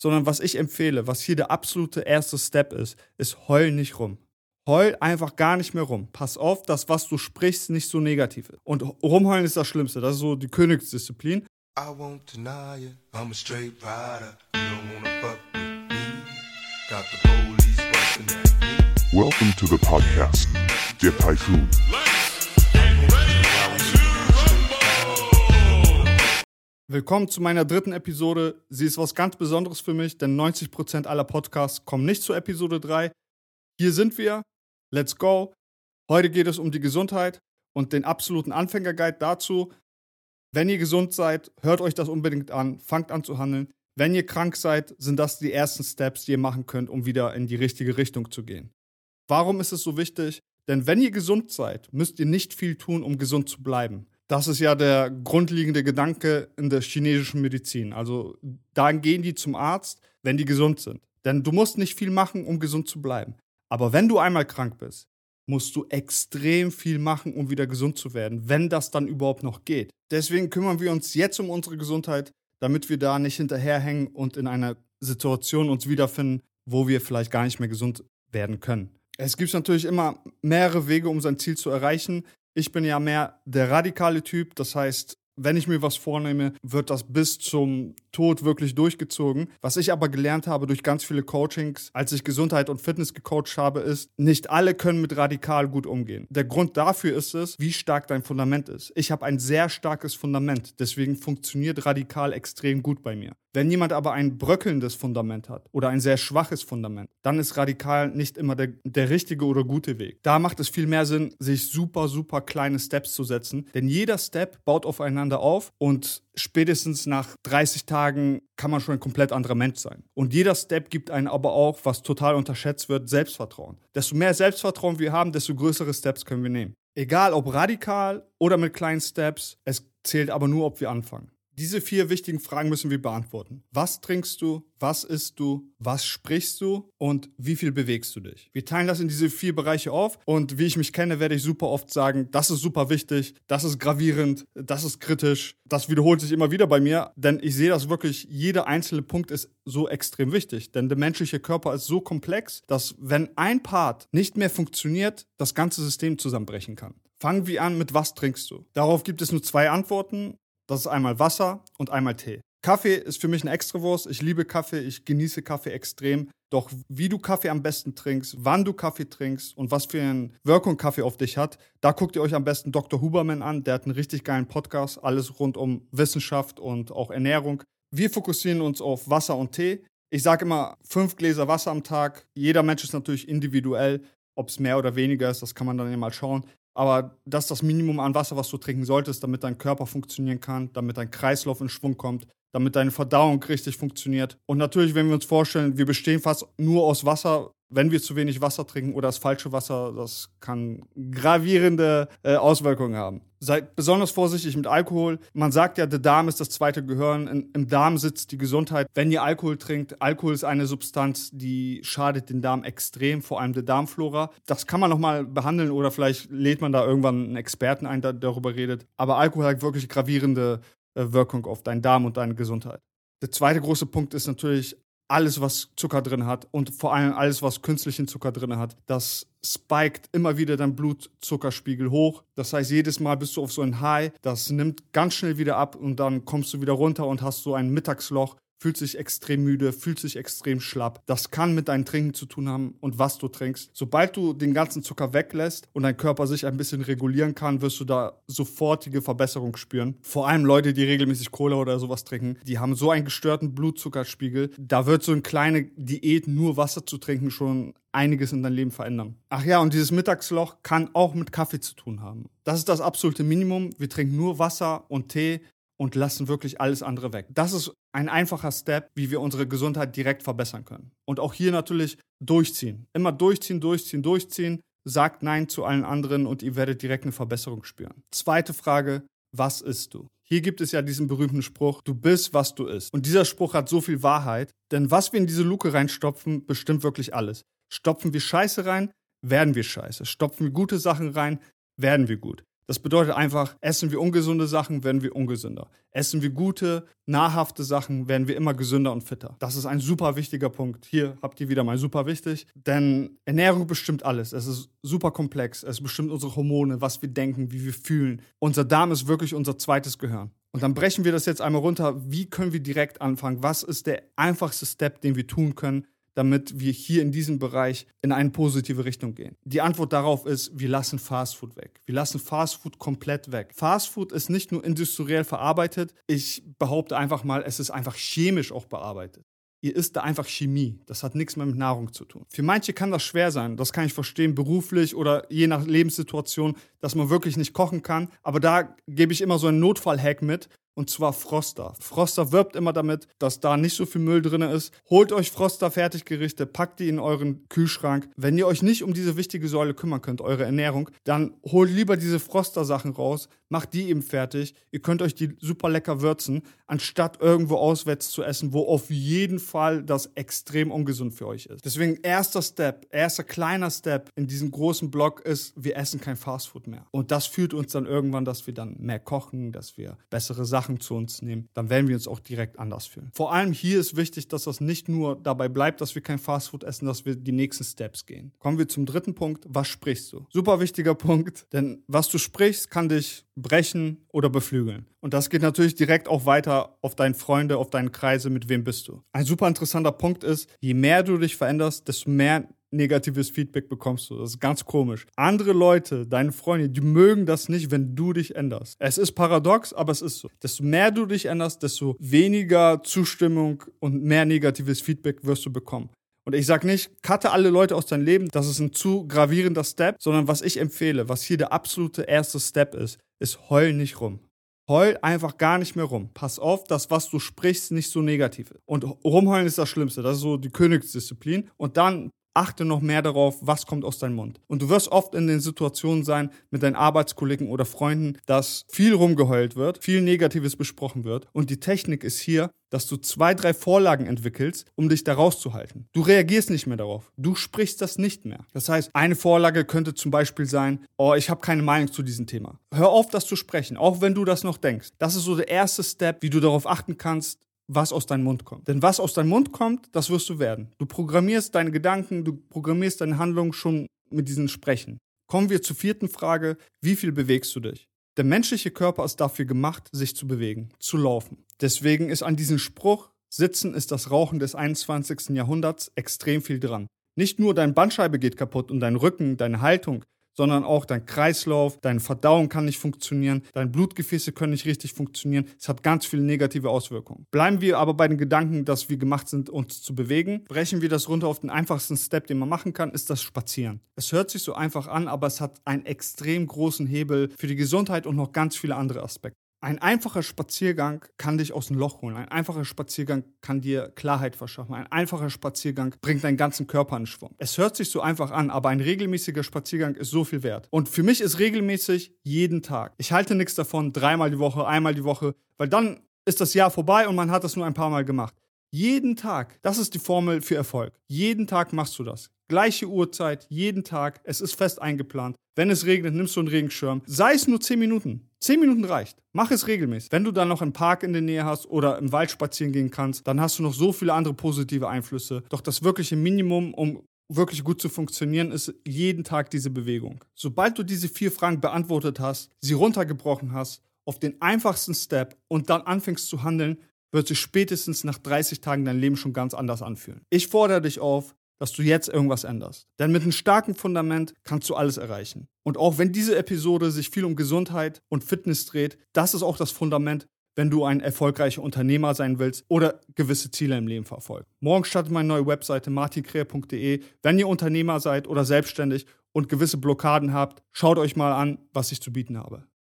sondern was ich empfehle, was hier der absolute erste Step ist, ist heul nicht rum. Heul einfach gar nicht mehr rum. Pass auf, dass was du sprichst nicht so negativ ist. Und rumheulen ist das Schlimmste. Das ist so die Königsdisziplin. I won't deny it. I'm a straight rider. You don't wanna fuck with me. Got the police busting at me. Welcome to the podcast, der Typhoon. Willkommen zu meiner dritten Episode. Sie ist was ganz Besonderes für mich, denn 90% aller Podcasts kommen nicht zu Episode 3. Hier sind wir. Let's go. Heute geht es um die Gesundheit und den absoluten Anfängerguide dazu. Wenn ihr gesund seid, hört euch das unbedingt an, fangt an zu handeln. Wenn ihr krank seid, sind das die ersten Steps, die ihr machen könnt, um wieder in die richtige Richtung zu gehen. Warum ist es so wichtig? Denn wenn ihr gesund seid, müsst ihr nicht viel tun, um gesund zu bleiben. Das ist ja der grundlegende Gedanke in der chinesischen Medizin. Also da gehen die zum Arzt, wenn die gesund sind. Denn du musst nicht viel machen, um gesund zu bleiben. Aber wenn du einmal krank bist, musst du extrem viel machen, um wieder gesund zu werden, wenn das dann überhaupt noch geht. Deswegen kümmern wir uns jetzt um unsere Gesundheit, damit wir da nicht hinterherhängen und in einer Situation uns wiederfinden, wo wir vielleicht gar nicht mehr gesund werden können. Es gibt natürlich immer mehrere Wege, um sein Ziel zu erreichen. Ich bin ja mehr der radikale Typ, das heißt, wenn ich mir was vornehme, wird das bis zum Tod wirklich durchgezogen. Was ich aber gelernt habe durch ganz viele Coachings, als ich Gesundheit und Fitness gecoacht habe, ist, nicht alle können mit radikal gut umgehen. Der Grund dafür ist es, wie stark dein Fundament ist. Ich habe ein sehr starkes Fundament, deswegen funktioniert radikal extrem gut bei mir. Wenn jemand aber ein bröckelndes Fundament hat oder ein sehr schwaches Fundament, dann ist radikal nicht immer der, der richtige oder gute Weg. Da macht es viel mehr Sinn, sich super, super kleine Steps zu setzen, denn jeder Step baut aufeinander auf und spätestens nach 30 Tagen kann man schon ein komplett anderer Mensch sein. Und jeder Step gibt einen aber auch, was total unterschätzt wird, Selbstvertrauen. Desto mehr Selbstvertrauen wir haben, desto größere Steps können wir nehmen. Egal ob radikal oder mit kleinen Steps, es zählt aber nur, ob wir anfangen. Diese vier wichtigen Fragen müssen wir beantworten. Was trinkst du? Was isst du? Was sprichst du? Und wie viel bewegst du dich? Wir teilen das in diese vier Bereiche auf. Und wie ich mich kenne, werde ich super oft sagen, das ist super wichtig, das ist gravierend, das ist kritisch. Das wiederholt sich immer wieder bei mir, denn ich sehe das wirklich, jeder einzelne Punkt ist so extrem wichtig. Denn der menschliche Körper ist so komplex, dass wenn ein Part nicht mehr funktioniert, das ganze System zusammenbrechen kann. Fangen wir an mit was trinkst du? Darauf gibt es nur zwei Antworten. Das ist einmal Wasser und einmal Tee. Kaffee ist für mich eine Extrawurst. Ich liebe Kaffee, ich genieße Kaffee extrem. Doch wie du Kaffee am besten trinkst, wann du Kaffee trinkst und was für eine Wirkung Kaffee auf dich hat, da guckt ihr euch am besten Dr. Huberman an. Der hat einen richtig geilen Podcast, alles rund um Wissenschaft und auch Ernährung. Wir fokussieren uns auf Wasser und Tee. Ich sage immer fünf Gläser Wasser am Tag. Jeder Mensch ist natürlich individuell. Ob es mehr oder weniger ist, das kann man dann ja mal schauen. Aber das ist das Minimum an Wasser, was du trinken solltest, damit dein Körper funktionieren kann, damit dein Kreislauf in Schwung kommt, damit deine Verdauung richtig funktioniert. Und natürlich, wenn wir uns vorstellen, wir bestehen fast nur aus Wasser, wenn wir zu wenig Wasser trinken oder das falsche Wasser, das kann gravierende äh, Auswirkungen haben. Seid besonders vorsichtig mit Alkohol. Man sagt ja, der Darm ist das zweite Gehirn. In, Im Darm sitzt die Gesundheit. Wenn ihr Alkohol trinkt, Alkohol ist eine Substanz, die schadet den Darm extrem, vor allem der Darmflora. Das kann man nochmal behandeln oder vielleicht lädt man da irgendwann einen Experten ein, der darüber redet. Aber Alkohol hat wirklich gravierende äh, Wirkung auf deinen Darm und deine Gesundheit. Der zweite große Punkt ist natürlich alles, was Zucker drin hat und vor allem alles, was künstlichen Zucker drin hat, das spiked immer wieder dein Blutzuckerspiegel hoch. Das heißt, jedes Mal bist du auf so ein High, das nimmt ganz schnell wieder ab und dann kommst du wieder runter und hast so ein Mittagsloch fühlt sich extrem müde, fühlt sich extrem schlapp. Das kann mit deinem Trinken zu tun haben und was du trinkst. Sobald du den ganzen Zucker weglässt und dein Körper sich ein bisschen regulieren kann, wirst du da sofortige Verbesserung spüren. Vor allem Leute, die regelmäßig Cola oder sowas trinken, die haben so einen gestörten Blutzuckerspiegel. Da wird so eine kleine Diät, nur Wasser zu trinken, schon einiges in dein Leben verändern. Ach ja, und dieses Mittagsloch kann auch mit Kaffee zu tun haben. Das ist das absolute Minimum. Wir trinken nur Wasser und Tee und lassen wirklich alles andere weg. Das ist ein einfacher Step, wie wir unsere Gesundheit direkt verbessern können. Und auch hier natürlich durchziehen. Immer durchziehen, durchziehen, durchziehen. Sagt Nein zu allen anderen und ihr werdet direkt eine Verbesserung spüren. Zweite Frage, was isst du? Hier gibt es ja diesen berühmten Spruch, du bist, was du isst. Und dieser Spruch hat so viel Wahrheit, denn was wir in diese Luke reinstopfen, bestimmt wirklich alles. Stopfen wir Scheiße rein, werden wir Scheiße. Stopfen wir gute Sachen rein, werden wir gut. Das bedeutet einfach, essen wir ungesunde Sachen, werden wir ungesünder. Essen wir gute, nahrhafte Sachen, werden wir immer gesünder und fitter. Das ist ein super wichtiger Punkt. Hier habt ihr wieder mal super wichtig, denn Ernährung bestimmt alles. Es ist super komplex. Es bestimmt unsere Hormone, was wir denken, wie wir fühlen. Unser Darm ist wirklich unser zweites Gehirn. Und dann brechen wir das jetzt einmal runter. Wie können wir direkt anfangen? Was ist der einfachste Step, den wir tun können, damit wir hier in diesem Bereich in eine positive Richtung gehen? Die Antwort darauf ist, wir lassen Fastfood weg. Wir lassen Fastfood komplett weg. Fastfood ist nicht nur industriell verarbeitet, ich behaupte einfach mal, es ist einfach chemisch auch bearbeitet. Ihr isst da einfach Chemie. Das hat nichts mehr mit Nahrung zu tun. Für manche kann das schwer sein. Das kann ich verstehen, beruflich oder je nach Lebenssituation, dass man wirklich nicht kochen kann. Aber da gebe ich immer so einen Notfall-Hack mit und zwar Froster. Froster wirbt immer damit, dass da nicht so viel Müll drin ist. Holt euch Froster Fertiggerichte, packt die in euren Kühlschrank. Wenn ihr euch nicht um diese wichtige Säule kümmern könnt, eure Ernährung, dann holt lieber diese Froster Sachen raus, macht die eben fertig. Ihr könnt euch die super lecker würzen, anstatt irgendwo auswärts zu essen, wo auf jeden Fall das extrem ungesund für euch ist. Deswegen erster Step, erster kleiner Step in diesem großen Block ist, wir essen kein Fastfood mehr. Und das führt uns dann irgendwann, dass wir dann mehr kochen, dass wir bessere Sachen Sachen zu uns nehmen, dann werden wir uns auch direkt anders fühlen. Vor allem hier ist wichtig, dass das nicht nur dabei bleibt, dass wir kein Fastfood essen, dass wir die nächsten Steps gehen. Kommen wir zum dritten Punkt. Was sprichst du? Super wichtiger Punkt, denn was du sprichst, kann dich brechen oder beflügeln. Und das geht natürlich direkt auch weiter auf deine Freunde, auf deine Kreise, mit wem bist du. Ein super interessanter Punkt ist, je mehr du dich veränderst, desto mehr negatives Feedback bekommst du. Das ist ganz komisch. Andere Leute, deine Freunde, die mögen das nicht, wenn du dich änderst. Es ist paradox, aber es ist so. Desto mehr du dich änderst, desto weniger Zustimmung und mehr negatives Feedback wirst du bekommen. Und ich sage nicht, cutte alle Leute aus deinem Leben, das ist ein zu gravierender Step, sondern was ich empfehle, was hier der absolute erste Step ist, ist heul nicht rum. Heul einfach gar nicht mehr rum. Pass auf, dass was du sprichst nicht so negativ ist. Und rumheulen ist das Schlimmste. Das ist so die Königsdisziplin. Und dann achte noch mehr darauf, was kommt aus deinem Mund. Und du wirst oft in den Situationen sein mit deinen Arbeitskollegen oder Freunden, dass viel rumgeheult wird, viel Negatives besprochen wird. Und die Technik ist hier, dass du zwei, drei Vorlagen entwickelst, um dich da rauszuhalten. Du reagierst nicht mehr darauf. Du sprichst das nicht mehr. Das heißt, eine Vorlage könnte zum Beispiel sein, oh, ich habe keine Meinung zu diesem Thema. Hör auf, das zu sprechen, auch wenn du das noch denkst. Das ist so der erste Step, wie du darauf achten kannst, was aus deinem Mund kommt. Denn was aus deinem Mund kommt, das wirst du werden. Du programmierst deine Gedanken, du programmierst deine Handlungen schon mit diesen Sprechen. Kommen wir zur vierten Frage, wie viel bewegst du dich? Der menschliche Körper ist dafür gemacht, sich zu bewegen, zu laufen. Deswegen ist an diesem Spruch, Sitzen ist das Rauchen des 21. Jahrhunderts, extrem viel dran. Nicht nur deine Bandscheibe geht kaputt und dein Rücken, deine Haltung, sondern auch dein Kreislauf, deine Verdauung kann nicht funktionieren, deine Blutgefäße können nicht richtig funktionieren. Es hat ganz viele negative Auswirkungen. Bleiben wir aber bei den Gedanken, dass wir gemacht sind, uns zu bewegen. Brechen wir das runter auf den einfachsten Step, den man machen kann, ist das Spazieren. Es hört sich so einfach an, aber es hat einen extrem großen Hebel für die Gesundheit und noch ganz viele andere Aspekte. Ein einfacher Spaziergang kann dich aus dem Loch holen. Ein einfacher Spaziergang kann dir Klarheit verschaffen. Ein einfacher Spaziergang bringt deinen ganzen Körper in Schwung. Es hört sich so einfach an, aber ein regelmäßiger Spaziergang ist so viel wert. Und für mich ist regelmäßig jeden Tag. Ich halte nichts davon, dreimal die Woche, einmal die Woche, weil dann ist das Jahr vorbei und man hat das nur ein paar Mal gemacht. Jeden Tag. Das ist die Formel für Erfolg. Jeden Tag machst du das. Gleiche Uhrzeit, jeden Tag. Es ist fest eingeplant. Wenn es regnet, nimmst du einen Regenschirm. Sei es nur 10 Minuten. 10 Minuten reicht. Mach es regelmäßig. Wenn du dann noch einen Park in der Nähe hast oder im Wald spazieren gehen kannst, dann hast du noch so viele andere positive Einflüsse. Doch das wirkliche Minimum, um wirklich gut zu funktionieren, ist jeden Tag diese Bewegung. Sobald du diese vier Fragen beantwortet hast, sie runtergebrochen hast, auf den einfachsten Step und dann anfängst zu handeln, wird sich spätestens nach 30 Tagen dein Leben schon ganz anders anfühlen. Ich fordere dich auf, dass du jetzt irgendwas änderst. Denn mit einem starken Fundament kannst du alles erreichen. Und auch wenn diese Episode sich viel um Gesundheit und Fitness dreht, das ist auch das Fundament, wenn du ein erfolgreicher Unternehmer sein willst oder gewisse Ziele im Leben verfolgst. Morgen startet meine neue Webseite martinkrea.de. Wenn ihr Unternehmer seid oder selbstständig und gewisse Blockaden habt, schaut euch mal an, was ich zu bieten habe.